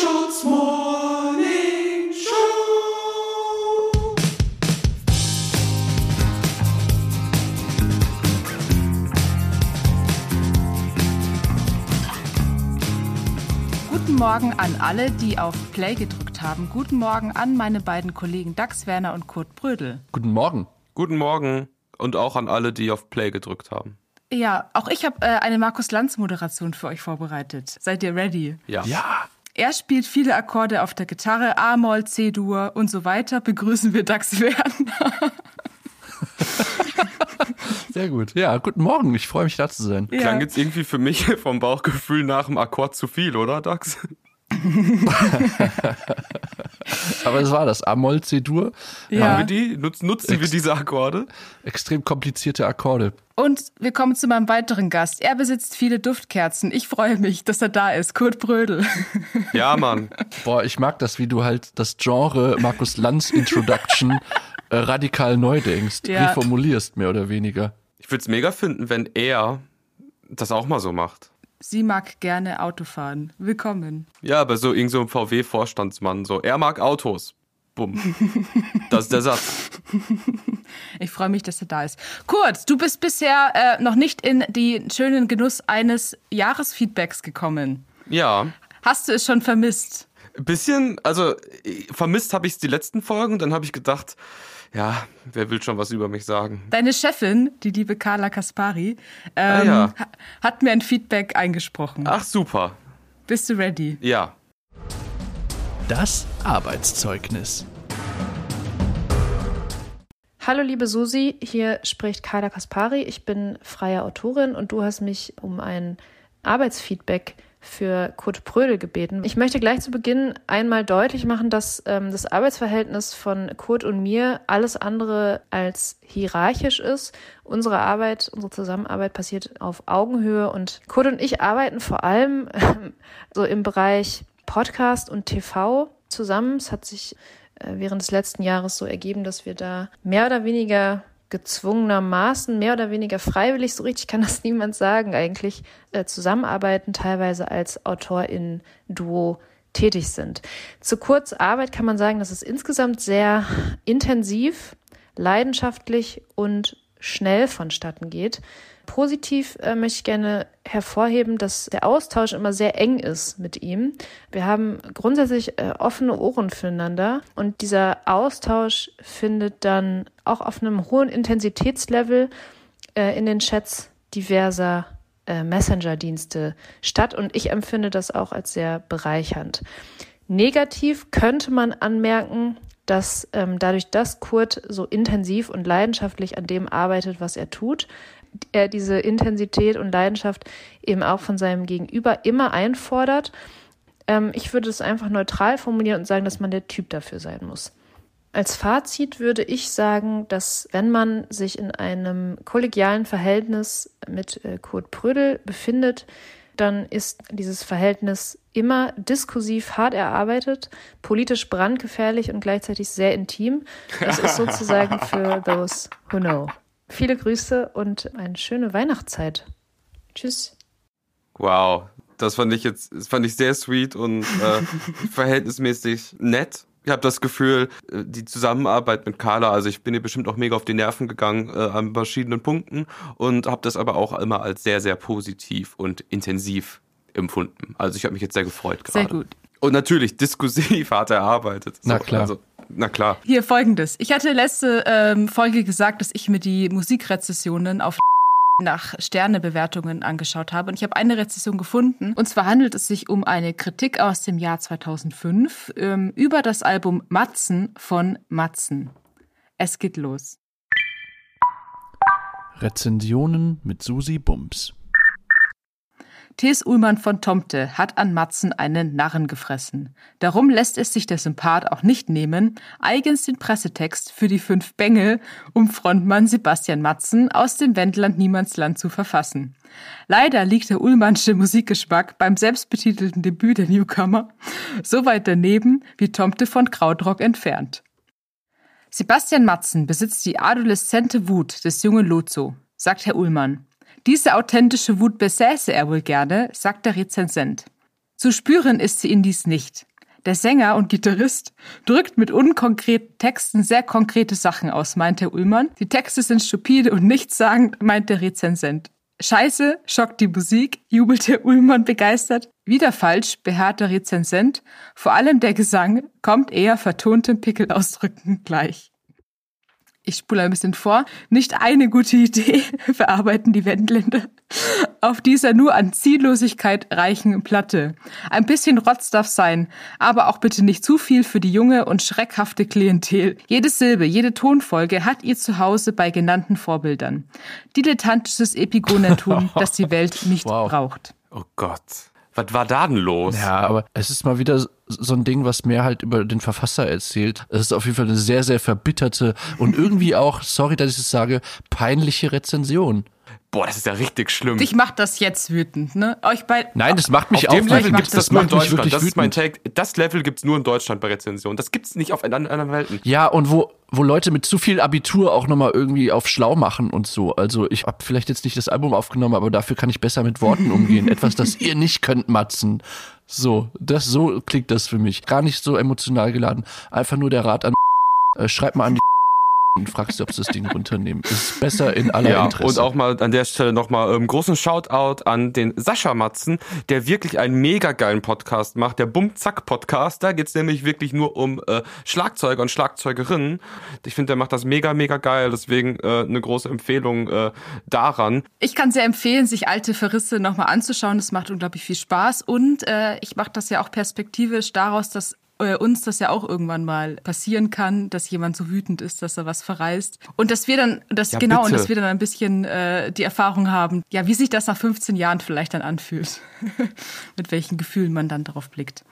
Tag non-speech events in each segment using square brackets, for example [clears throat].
Mundschutz Morning Show. Guten Morgen an alle, die auf Play gedrückt haben. Guten Morgen an meine beiden Kollegen Dax Werner und Kurt Brödel. Guten Morgen. Guten Morgen und auch an alle, die auf Play gedrückt haben. Ja, auch ich habe äh, eine Markus Lanz Moderation für euch vorbereitet. Seid ihr ready? Ja. Ja. Er spielt viele Akkorde auf der Gitarre, A-Moll, C-Dur und so weiter. Begrüßen wir Dax Werner. [laughs] Sehr gut. Ja, guten Morgen. Ich freue mich, da zu sein. Ja. Klang jetzt irgendwie für mich [laughs] vom Bauchgefühl nach dem Akkord zu viel, oder, Dax? [laughs] Aber es war das A-Moll, C-Dur. Ja. Haben wir die? Nutz, nutzen wir diese Akkorde? Extrem komplizierte Akkorde. Und wir kommen zu meinem weiteren Gast. Er besitzt viele Duftkerzen. Ich freue mich, dass er da ist. Kurt Brödel. [laughs] Ja, Mann. Boah, ich mag das, wie du halt das Genre Markus Lanz Introduction äh, radikal neu denkst, Ja. reformulierst, mehr oder weniger. Ich würde es mega finden, wenn er das auch mal so macht. Sie mag gerne Autofahren. Willkommen. Ja, aber so irgend so ein VW-Vorstandsmann, so, er mag Autos. Bumm. [laughs] Das ist der Satz. Ich freue mich, dass er da ist. Kurt, du bist bisher äh, noch nicht in den schönen Genuss eines Jahresfeedbacks gekommen. Ja. Hast du es schon vermisst? Ein bisschen, also äh, vermisst habe ich es die letzten Folgen, dann habe ich gedacht, ja, wer will schon was über mich sagen? Deine Chefin, die liebe Carla Kaspari, ähm, Ah, ja. ha- hat mir ein Feedback eingesprochen. Ach, super. Bist du ready? Ja. Das Arbeitszeugnis. Hallo liebe Susi, hier spricht Carla Kaspari. Ich bin freie Autorin und du hast mich um ein Arbeitsfeedback für Kurt Prödel gebeten. Ich möchte gleich zu Beginn einmal deutlich machen, dass ähm, das Arbeitsverhältnis von Kurt und mir alles andere als hierarchisch ist. Unsere Arbeit, unsere Zusammenarbeit passiert auf Augenhöhe und Kurt und ich arbeiten vor allem ähm, so im Bereich Podcast und TV zusammen. Es hat sich äh, während des letzten Jahres so ergeben, dass wir da mehr oder weniger gezwungenermaßen, mehr oder weniger freiwillig, so richtig kann das [laughs] niemand sagen, eigentlich äh, zusammenarbeiten, teilweise als Autorin-Duo tätig sind. Zu Kurz Arbeit kann man sagen, dass es insgesamt sehr intensiv, leidenschaftlich und schnell vonstatten geht. Positiv äh, möchte ich gerne hervorheben, dass der Austausch immer sehr eng ist mit ihm. Wir haben grundsätzlich äh, offene Ohren füreinander und dieser Austausch findet dann auch auf einem hohen Intensitätslevel äh, in den Chats diverser äh, Messenger-Dienste statt und ich empfinde das auch als sehr bereichernd. Negativ könnte man anmerken, dass ähm, dadurch, dass Kurt so intensiv und leidenschaftlich an dem arbeitet, was er tut, er diese Intensität und Leidenschaft eben auch von seinem Gegenüber immer einfordert. Ähm, ich würde es einfach neutral formulieren und sagen, dass man der Typ dafür sein muss. Als Fazit würde ich sagen, dass wenn man sich in einem kollegialen Verhältnis mit äh, Kurt Prödel befindet, dann ist dieses Verhältnis immer diskursiv hart erarbeitet, politisch brandgefährlich und gleichzeitig sehr intim. Es ist [laughs] sozusagen für those who know. Viele Grüße und eine schöne Weihnachtszeit. Tschüss. Wow. Das fand ich jetzt, das fand ich sehr sweet und äh, [laughs] verhältnismäßig nett. Ich habe das Gefühl, äh, die Zusammenarbeit mit Carla, also ich bin ihr bestimmt auch mega auf die Nerven gegangen äh, an verschiedenen Punkten und habe das aber auch immer als sehr, sehr positiv und intensiv empfunden. Also ich habe mich jetzt sehr gefreut gerade. Sehr gut. Und natürlich diskursiv [laughs] hart erarbeitet. Na klar. Also, na klar. Hier folgendes. Ich hatte letzte ähm, Folge gesagt, dass ich mir die Musikrezessionen auf [laughs] nach Sternebewertungen angeschaut habe und ich habe eine Rezession gefunden und zwar handelt es sich um eine Kritik aus dem Jahr 2005 ähm, über das Album Matzen von Matzen. Es geht los. Rezensionen mit Susi Bums. T.S. Ullmann von Tomte hat an Matzen einen Narren gefressen. Darum lässt es sich der Sympath auch nicht nehmen, eigens den Pressetext für die fünf Bengel um Frontmann Sebastian Matzen aus dem Wendland Niemandsland zu verfassen. Leider liegt der Ullmannsche Musikgeschmack beim selbstbetitelten Debüt der Newcomer so weit daneben wie Tomte von Krautrock entfernt. Sebastian Matzen besitzt die adoleszente Wut des jungen Lozo, sagt Herr Ullmann. Diese authentische Wut besäße er wohl gerne, sagt der Rezensent. Zu spüren ist sie in dies nicht. Der Sänger und Gitarrist drückt mit unkonkreten Texten sehr konkrete Sachen aus, meint Herr Ullmann. Die Texte sind stupide und nichtssagend, meint der Rezensent. Scheiße, schockt die Musik, jubelt Herr Ullmann begeistert. Wieder falsch, beharrt der Rezensent. Vor allem der Gesang kommt eher vertonten Pickelausdrücken gleich. Ich spule ein bisschen vor. Nicht eine gute Idee [laughs] verarbeiten die Wendländer auf dieser nur an Ziellosigkeit reichen Platte. Ein bisschen Rotz darf sein, aber auch bitte nicht zu viel für die junge und schreckhafte Klientel. Jede Silbe, jede Tonfolge hat ihr Zuhause bei genannten Vorbildern. Dilettantisches Epigonentum, das die Welt nicht [laughs] Wow. braucht. Oh Gott. Was war da denn los? Ja, aber es ist mal wieder so ein Ding, was mehr halt über den Verfasser erzählt. Es ist auf jeden Fall eine sehr, sehr verbitterte und irgendwie auch, sorry, dass ich es sage, peinliche Rezension. Boah, das ist ja richtig schlimm. Dich macht das jetzt wütend, ne? Euch bei Nein, das macht mich Auf dem Level wütend. gibt's das, nur in Deutschland. Das ist mein. Take. Das Level gibt's nur in Deutschland bei Rezensionen. Das gibt's nicht auf anderen anderen Welten. Ja, und wo, wo Leute mit zu viel Abitur auch nochmal irgendwie auf schlau machen und so. Also ich habe vielleicht jetzt nicht das Album aufgenommen, aber dafür kann ich besser mit Worten [laughs] umgehen. Etwas, das ihr nicht könnt, Matzen. So, das so klingt das für mich. Gar nicht so emotional geladen. Einfach nur der Rat an äh, schreib mal an die und fragst du, ob sie das Ding runternehmen. Ist besser in aller Ja, Interesse. und auch mal an der Stelle nochmal ähm, großen Shoutout an den Sascha Matzen, der wirklich einen mega geilen Podcast macht, der Bum-Zack-Podcast. Da geht's nämlich wirklich nur um äh, Schlagzeuger und Schlagzeugerinnen. Ich finde, der macht das mega, mega geil. Deswegen äh, eine große Empfehlung äh, daran. Ich kann sehr empfehlen, sich alte Verrisse nochmal anzuschauen. Das macht unglaublich viel Spaß. Und äh, ich mache das ja auch perspektivisch daraus, dass uns das ja auch irgendwann mal passieren kann, dass jemand so wütend ist, dass er was verreißt. Und dass wir dann, das Ja, genau, und bitte. dass wir dann ein bisschen äh, die Erfahrung haben, ja, wie sich das nach 15 Jahren vielleicht dann anfühlt. [laughs] Mit welchen Gefühlen man dann darauf blickt.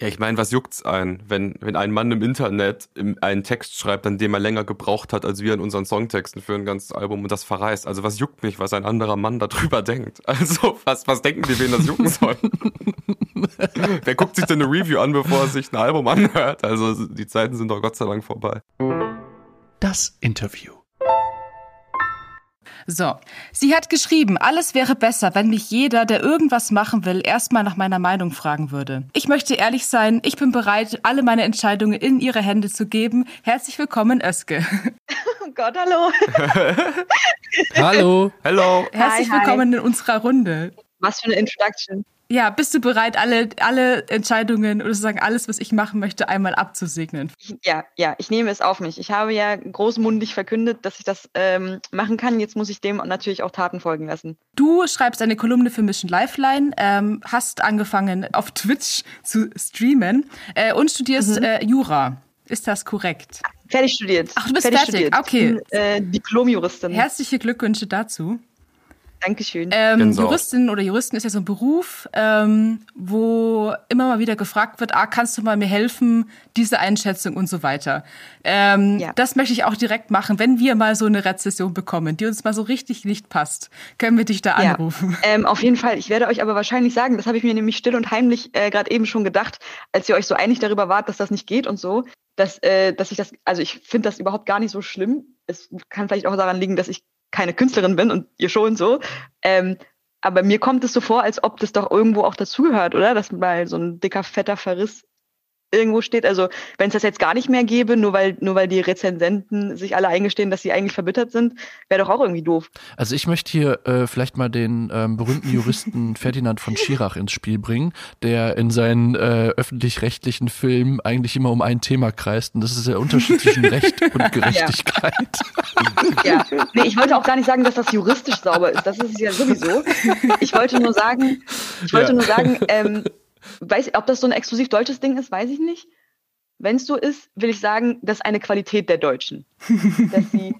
Ja, ich meine, was juckt's ein, wenn, wenn ein Mann im Internet einen Text schreibt, an dem er länger gebraucht hat, als wir in unseren Songtexten für ein ganzes Album und das verreißt? Also was juckt mich, was ein anderer Mann darüber [laughs] denkt? Also was, was denken die, wen das jucken soll? [laughs] [laughs] Wer guckt sich denn eine Review an, bevor er sich ein Album anhört? Also die Zeiten sind doch Gott sei Dank vorbei. das Interview. So, sie hat geschrieben, alles wäre besser, wenn mich jeder, der irgendwas machen will, erstmal nach meiner Meinung fragen würde. Ich möchte ehrlich sein, ich bin bereit, alle meine Entscheidungen in ihre Hände zu geben. Herzlich willkommen, Özge. [laughs] Oh Gott, hallo. [laughs] Hallo. Hello! Herzlich hi. willkommen in unserer Runde. Was für eine Introduction. Ja, bist du bereit, alle, alle Entscheidungen oder sozusagen alles, was ich machen möchte, einmal abzusegnen? Ja, ja, ich nehme es auf mich. Ich habe ja großmundig verkündet, dass ich das ähm, machen kann. Jetzt muss ich dem natürlich auch Taten folgen lassen. Du schreibst eine Kolumne für Mission Lifeline, ähm, hast angefangen auf Twitch zu streamen äh, und studierst äh, Jura. Ist das korrekt? Fertig studiert. Ach, du bist fertig. studiert. Okay. Ich bin, äh, Diplomjuristin. Herzliche Glückwünsche dazu. Dankeschön. Ähm. Juristin oder Juristen ist ja so ein Beruf, ähm, wo immer mal wieder gefragt wird, ah, kannst du mal mir helfen, diese Einschätzung und so weiter. Ähm, Ja. Das möchte ich auch direkt machen. Wenn wir mal so eine Rezession bekommen, die uns mal so richtig nicht passt, können wir dich da Ja. anrufen. [laughs] Ähm, auf jeden Fall. Ich werde euch aber wahrscheinlich sagen, das habe ich mir nämlich still und heimlich äh, gerade eben schon gedacht, als ihr euch so einig darüber wart, dass das nicht geht und so, dass, äh, dass ich das, also ich finde das überhaupt gar nicht so schlimm. Es kann vielleicht auch daran liegen, dass ich keine Künstlerin bin und ihr schon so. Ähm, aber mir kommt es so vor, als ob das doch irgendwo auch dazugehört, oder? Dass mal so ein dicker, fetter Verriss irgendwo steht. Also wenn es das jetzt gar nicht mehr gäbe, nur weil, nur weil die Rezensenten sich alle eingestehen, dass sie eigentlich verbittert sind, wäre doch auch irgendwie doof. Also ich möchte hier äh, vielleicht mal den ähm, berühmten Juristen [laughs] Ferdinand von Schirach ins Spiel bringen, der in seinen äh, öffentlich-rechtlichen Filmen eigentlich immer um ein Thema kreist und das ist der Unterschied zwischen [laughs] Recht und Gerechtigkeit. Ja, nee, ich wollte auch gar nicht sagen, dass das juristisch sauber ist. Das ist es ja sowieso. Ich wollte nur sagen, ich wollte Ja. nur sagen, ähm, weiß, ob das so ein exklusiv deutsches Ding ist, weiß ich nicht. Wenn es so ist, will ich sagen, das ist eine Qualität der Deutschen. [laughs] Dass sie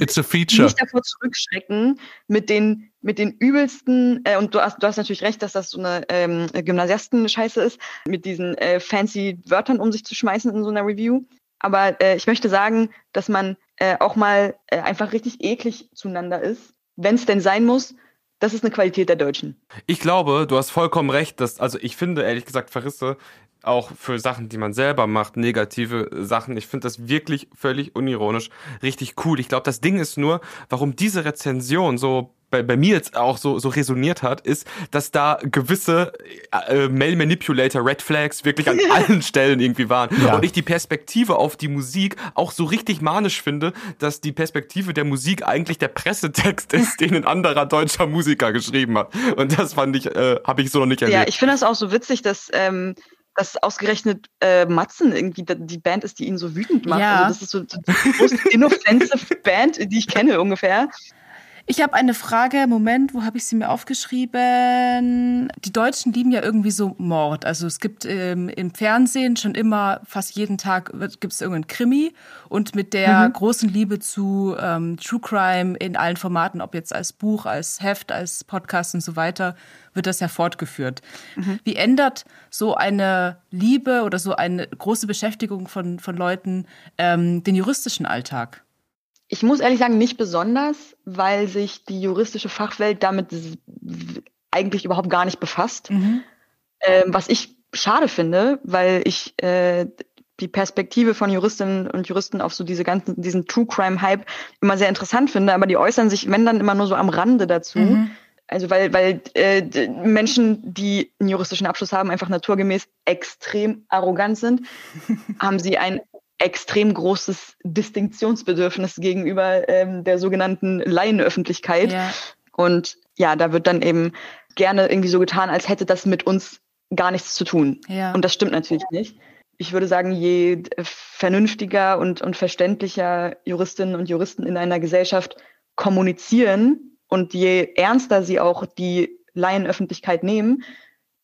It's a feature. nicht davor zurückschrecken, mit den, mit den übelsten, äh, und du hast, du hast natürlich recht, dass das so eine ähm, Gymnasiasten-Scheiße ist, mit diesen äh, fancy Wörtern um sich zu schmeißen in so einer Review. Aber äh, ich möchte sagen, dass man äh, auch mal äh, einfach richtig eklig zueinander ist, wenn es denn sein muss. Das ist eine Qualität der Deutschen. Ich glaube, du hast vollkommen recht, dass, also ich finde ehrlich gesagt Verrisse auch für Sachen, die man selber macht, negative Sachen. Ich finde das wirklich völlig unironisch richtig cool. Ich glaube, das Ding ist nur, warum diese Rezension so bei, bei mir jetzt auch so, so resoniert hat, ist, dass da gewisse äh, Mail Manipulator Red Flags wirklich an [laughs] allen Stellen irgendwie waren. Ja. Und ich die Perspektive auf die Musik auch so richtig manisch finde, dass die Perspektive der Musik eigentlich der Pressetext [laughs] ist, den ein anderer deutscher Musiker geschrieben hat. Und das fand ich, äh, habe ich so noch nicht erlebt. Ja, ich finde das auch so witzig, dass, ähm, dass ausgerechnet äh, Matzen irgendwie die Band ist, die ihn so wütend macht. Ja. Also das ist so so die most inoffensive [laughs] Band, die ich kenne ungefähr. Ich habe eine Frage. Moment, wo habe ich sie mir aufgeschrieben? Die Deutschen lieben ja irgendwie so Mord. Also es gibt ähm, im Fernsehen schon immer, fast jeden Tag gibt es irgendeinen Krimi. Und mit der großen Liebe zu ähm, True Crime in allen Formaten, ob jetzt als Buch, als Heft, als Podcast und so weiter, wird das ja fortgeführt. Wie ändert so eine Liebe oder so eine große Beschäftigung von, von Leuten ähm, den juristischen Alltag? Ich muss ehrlich sagen, nicht besonders, weil sich die juristische Fachwelt damit eigentlich überhaupt gar nicht befasst. Mhm. Ähm, was ich schade finde, weil ich äh, die Perspektive von Juristinnen und Juristen auf so diese ganzen, diesen True Crime Hype immer sehr interessant finde, aber die äußern sich, wenn dann immer nur so am Rande dazu. Mhm. Also weil, weil äh, Menschen, die einen juristischen Abschluss haben, einfach naturgemäß extrem arrogant sind, [laughs] haben sie ein extrem großes Distinktionsbedürfnis gegenüber ähm, der sogenannten Laienöffentlichkeit. Ja. Und ja, da wird dann eben gerne irgendwie so getan, als hätte das mit uns gar nichts zu tun. Ja. Und das stimmt natürlich nicht. Ich würde sagen, je vernünftiger und, und verständlicher Juristinnen und Juristen in einer Gesellschaft kommunizieren und je ernster sie auch die Laienöffentlichkeit nehmen,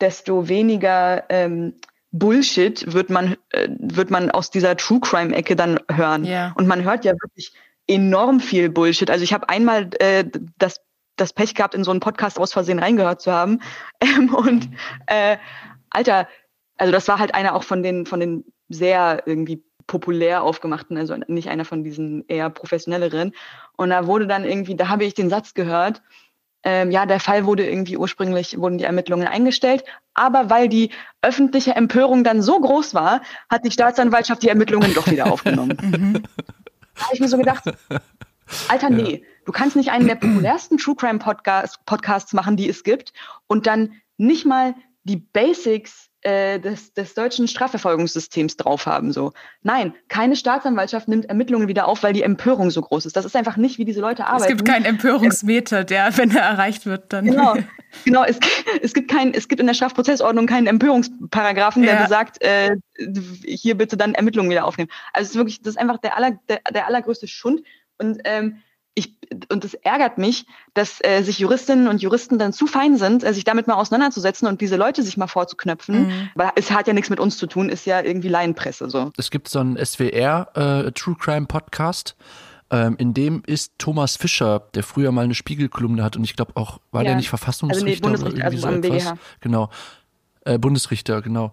desto weniger ähm, Bullshit wird man, äh, wird man aus dieser True Crime-Ecke dann hören. Ja. Und man hört ja wirklich enorm viel Bullshit. Also ich habe einmal äh, das, das Pech gehabt, in so einen Podcast aus Versehen reingehört zu haben. [laughs] Ähm, und äh, Alter, also das war halt einer auch von den, von den sehr irgendwie populär aufgemachten, also nicht einer von diesen eher professionelleren. Und da wurde dann irgendwie, da habe ich den Satz gehört, ähm, ja, der Fall wurde irgendwie ursprünglich, wurden die Ermittlungen eingestellt, aber weil die öffentliche Empörung dann so groß war, hat die Staatsanwaltschaft die Ermittlungen doch wieder aufgenommen. [laughs] Da habe ich mir so gedacht, Alter, nee, du kannst nicht einen der populärsten True Crime Podcast, Podcasts machen, die es gibt, und dann nicht mal die Basics äh, des, des deutschen Strafverfolgungssystems drauf haben. So. Nein, keine Staatsanwaltschaft nimmt Ermittlungen wieder auf, weil die Empörung so groß ist. Das ist einfach nicht, wie diese Leute Es arbeiten. gibt keinen Empörungsmeter, der, wenn er erreicht wird, dann. Genau, [laughs] genau. Es, es gibt kein, es gibt in der Strafprozessordnung keinen Empörungsparagraphen, der Ja. besagt, äh, hier bitte dann Ermittlungen wieder aufnehmen. Also es ist wirklich, das ist einfach der aller, der, der allergrößte Schund. Und ähm, ich, und es ärgert mich, dass äh, sich Juristinnen und Juristen dann zu fein sind, äh, sich damit mal auseinanderzusetzen und diese Leute sich mal vorzuknöpfen. Mhm. Weil es hat ja nichts mit uns zu tun, ist ja irgendwie Laienpresse so. Es gibt so einen SWR äh, True Crime Podcast. Ähm, in dem ist Thomas Fischer, der früher mal eine Spiegelkolumne hat und ich glaube auch, war Ja. der nicht Verfassungsrichter Also nee, oder Bundesrichter, irgendwie also so etwas? BGH. Genau. Äh, Bundesrichter, genau.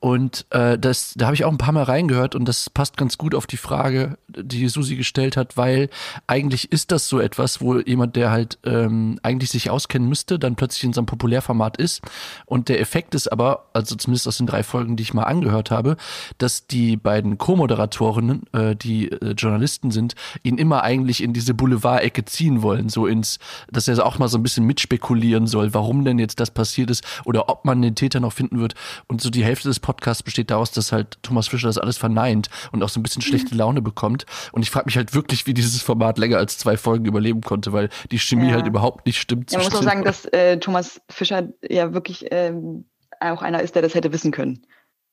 Und äh, das, da habe ich auch ein paar Mal reingehört und das passt ganz gut auf die Frage, die Susi gestellt hat, weil eigentlich ist das so etwas, wo jemand, der halt ähm, eigentlich sich auskennen müsste, dann plötzlich in so einem Populärformat ist. Und der Effekt ist aber, also zumindest aus den drei Folgen, die ich mal angehört habe, dass die beiden Co-Moderatorinnen, äh, die äh, Journalisten sind, ihn immer eigentlich in diese Boulevard-Ecke ziehen wollen, so ins, dass er auch mal so ein bisschen mitspekulieren soll, warum denn jetzt das passiert ist oder ob man den Täter noch finden wird. Und so die Hälfte des Podcasts besteht daraus, dass halt Thomas Fischer das alles verneint und auch so ein bisschen schlechte Laune bekommt. Und ich frage mich halt wirklich, wie dieses Format länger als zwei Folgen überleben konnte, weil die Chemie Ja. halt überhaupt nicht stimmt. Ja, man muss auch sagen, dass äh, Thomas Fischer ja wirklich ähm, auch einer ist, der das hätte wissen können.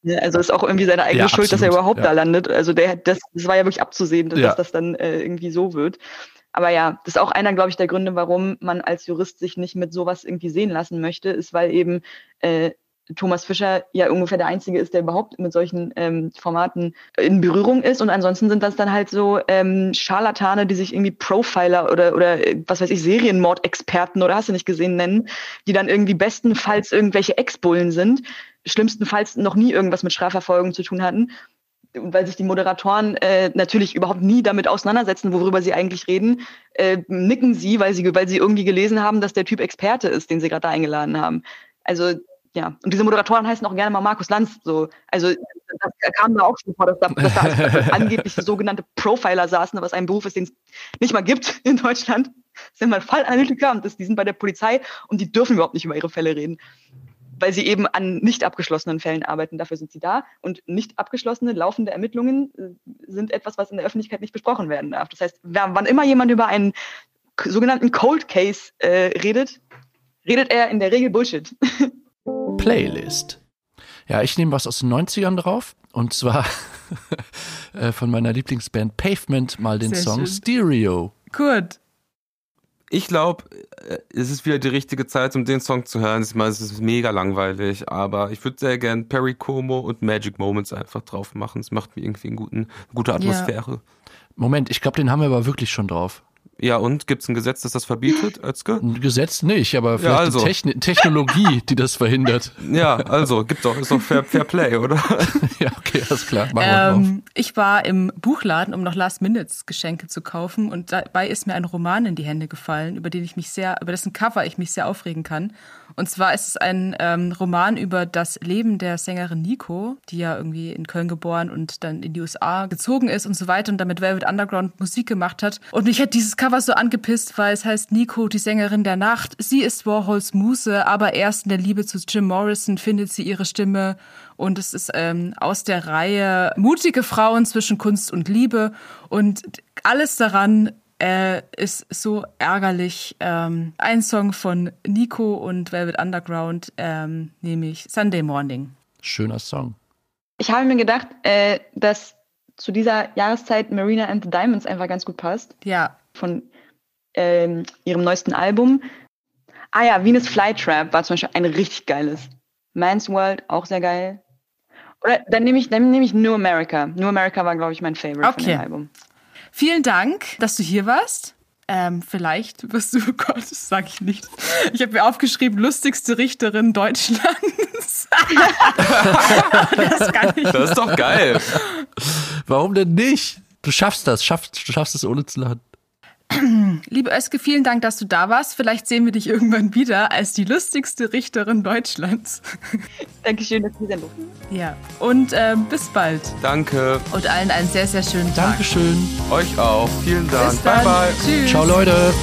Ne, Also ist auch irgendwie seine eigene Ja, Schuld, dass er absolut, überhaupt ja. da landet. Also der, das, das war ja wirklich abzusehen, dass Ja. das dann äh, irgendwie so wird. Aber ja, das ist auch einer, glaube ich, der Gründe, warum man als Jurist sich nicht mit sowas irgendwie sehen lassen möchte, ist, weil eben äh, Thomas Fischer ja ungefähr der Einzige ist, der überhaupt mit solchen ähm, Formaten in Berührung ist. Und ansonsten sind das dann halt so ähm, Scharlatane, die sich irgendwie Profiler oder, oder äh, was weiß ich, Serienmordexperten oder hast du nicht gesehen nennen, die dann irgendwie bestenfalls irgendwelche Ex-Bullen sind, schlimmstenfalls noch nie irgendwas mit Strafverfolgung zu tun hatten. Weil sich die Moderatoren äh, natürlich überhaupt nie damit auseinandersetzen, worüber sie eigentlich reden, äh, nicken sie, weil sie, weil sie irgendwie gelesen haben, dass der Typ Experte ist, den sie gerade eingeladen haben. Also ja, und diese Moderatoren heißen auch gerne mal Markus Lanz. So, also das kam da auch schon vor, dass da, dass da [laughs] angeblich sogenannte Profiler saßen, was ein Beruf ist, den es nicht mal gibt in Deutschland. sind mal Fallanalytiker und das, die sind bei der Polizei und die dürfen überhaupt nicht über ihre Fälle reden, weil sie eben an nicht abgeschlossenen Fällen arbeiten. Dafür sind sie da. Und nicht abgeschlossene, laufende Ermittlungen äh, sind etwas, was in der Öffentlichkeit nicht besprochen werden darf. Das heißt, wann immer jemand über einen sogenannten Cold Case äh, redet, redet er in der Regel Bullshit. [laughs] Playlist. Ja, ich nehme was aus den 90ern drauf. Und zwar [laughs] äh, von meiner Lieblingsband Pavement mal den Sehr Song schön. Stereo. Gut. Ich glaube, es ist wieder die richtige Zeit, um den Song zu hören. Ich meine, es ist mega langweilig, aber ich würde sehr gern Perry Como und Magic Moments einfach drauf machen. Es macht mir irgendwie einen guten, eine gute Atmosphäre. Moment, ich glaube, den haben wir aber wirklich schon drauf. Ja, und gibt's ein Gesetz, das das verbietet, Özge? Ein Gesetz nicht, aber vielleicht also. die Techni Technologie, die das verhindert. Ja, also, gibt doch, ist doch Fair, Fair Play, oder? [laughs] ja, okay, alles klar. Machen. Ähm, ich war im Buchladen, um noch Last-Minutes-Geschenke zu kaufen und dabei ist mir ein Roman in die Hände gefallen, über den ich mich sehr, über dessen Cover ich mich sehr aufregen kann. Und zwar ist es ein ähm, Roman über das Leben der Sängerin Nico, die ja irgendwie in Köln geboren und dann in die USA gezogen ist und so weiter und damit Velvet Underground Musik gemacht hat. Und mich hat dieses Cover so angepisst, weil es heißt Nico, die Sängerin der Nacht. Sie ist Warhols Muse, aber erst in der Liebe zu Jim Morrison findet sie ihre Stimme. Und es ist ähm, aus der Reihe mutige Frauen zwischen Kunst und Liebe. Und alles daran äh, ist so ärgerlich. Ähm, ein Song von Nico und Velvet Underground, ähm, nämlich Sunday Morning. Schöner Song. Ich habe mir gedacht, äh, dass zu dieser Jahreszeit Marina and the Diamonds einfach ganz gut passt. Ja, Von ähm, ihrem neuesten Album. Ah ja, Venus Flytrap war zum Beispiel ein richtig geiles. Man's World, auch sehr geil. Oder dann nehme ich, dann nehme ich New America. New America war, glaube ich, mein Favorite von Okay. dem Album. vielen Dank, dass du hier warst. Ähm, vielleicht wirst du, [laughs] oh Gott, das sage ich nicht. Ich habe mir aufgeschrieben, lustigste Richterin Deutschlands. [laughs] das kann ich Das ist doch geil. Warum denn nicht? Du schaffst das, schaffst, du schaffst es ohne zu lachen. [clears throat] Liebe Özge, vielen Dank, dass du da warst. Vielleicht sehen wir dich irgendwann wieder als die lustigste Richterin Deutschlands. [laughs] Dankeschön, dass ihr Sendung. Ja, und ähm, bis bald. Danke. Und allen einen sehr, sehr schönen Tag. Dankeschön. Euch auch. Vielen Dank. Bis dann. Bye, bye. Tschüss. Ciao, Leute.